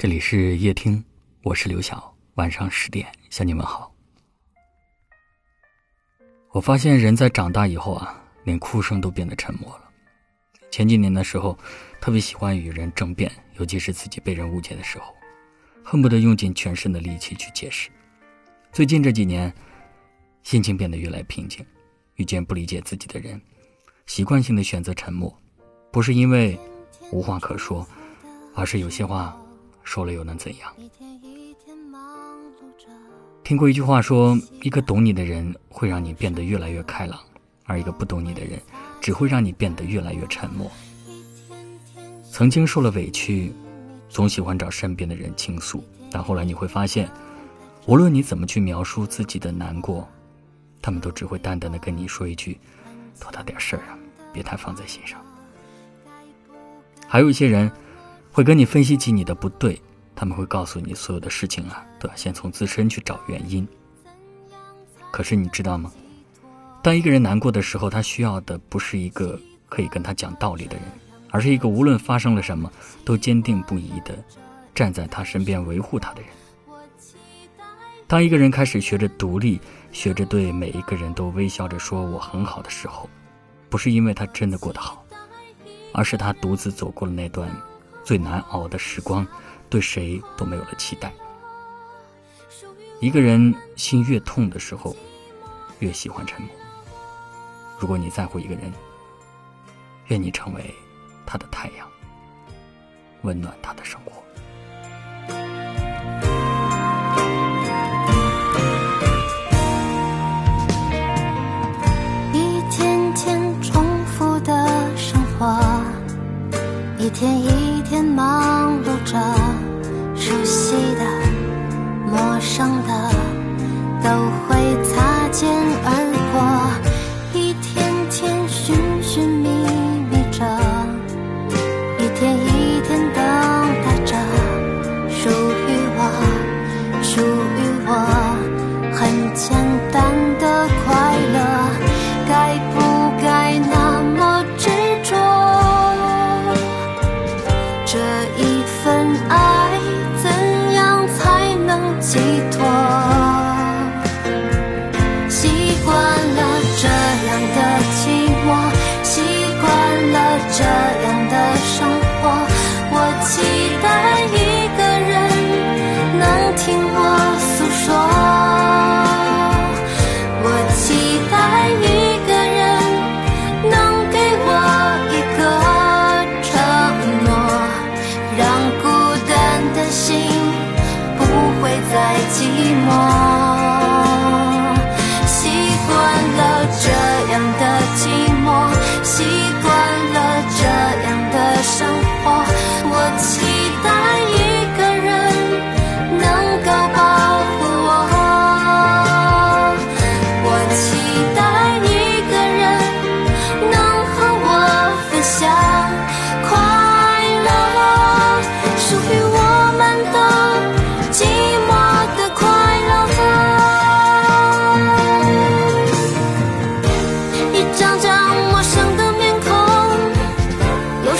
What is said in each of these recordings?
这里是夜听，我是刘晓。晚上十点向你们好。我发现人在长大以后啊，连哭声都变得沉默了。前几年的时候，特别喜欢与人争辩，尤其是自己被人误解的时候，恨不得用尽全身的力气去解释。最近这几年，心情变得越来越平静，遇见不理解自己的人，习惯性的选择沉默，不是因为无话可说，而是有些话。说了又能怎样？听过一句话说，一个懂你的人会让你变得越来越开朗，而一个不懂你的人只会让你变得越来越沉默。曾经受了委屈，总喜欢找身边的人倾诉，但后来你会发现，无论你怎么去描述自己的难过，他们都只会淡淡的跟你说一句：“多大点事儿啊，别太放在心上。”还有一些人。会跟你分析起你的不对，他们会告诉你所有的事情啊，都要先从自身去找原因。可是你知道吗？当一个人难过的时候，他需要的不是一个可以跟他讲道理的人，而是一个无论发生了什么都坚定不移的站在他身边维护他的人。当一个人开始学着独立，学着对每一个人都微笑着说我很好的时候，不是因为他真的过得好，而是他独自走过了那段。最难熬的时光，对谁都没有了期待。一个人心越痛的时候，越喜欢沉默。如果你在乎一个人，愿你成为他的太阳，温暖他的生活。一天一天。忙碌着，熟悉的、陌生的，都会在我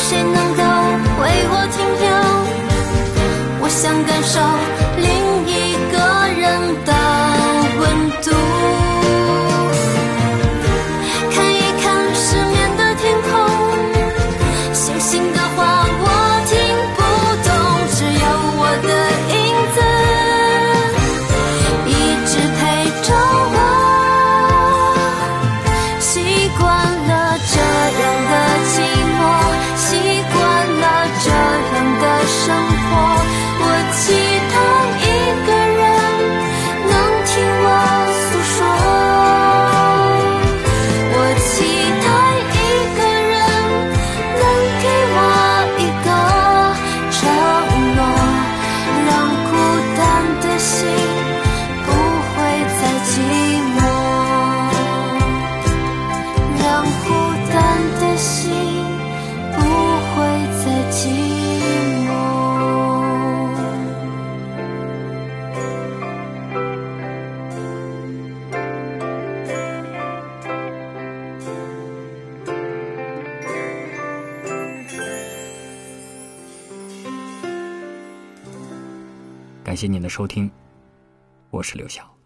谁能够为我停留？我想感受灵感谢您的收听，我是刘晓。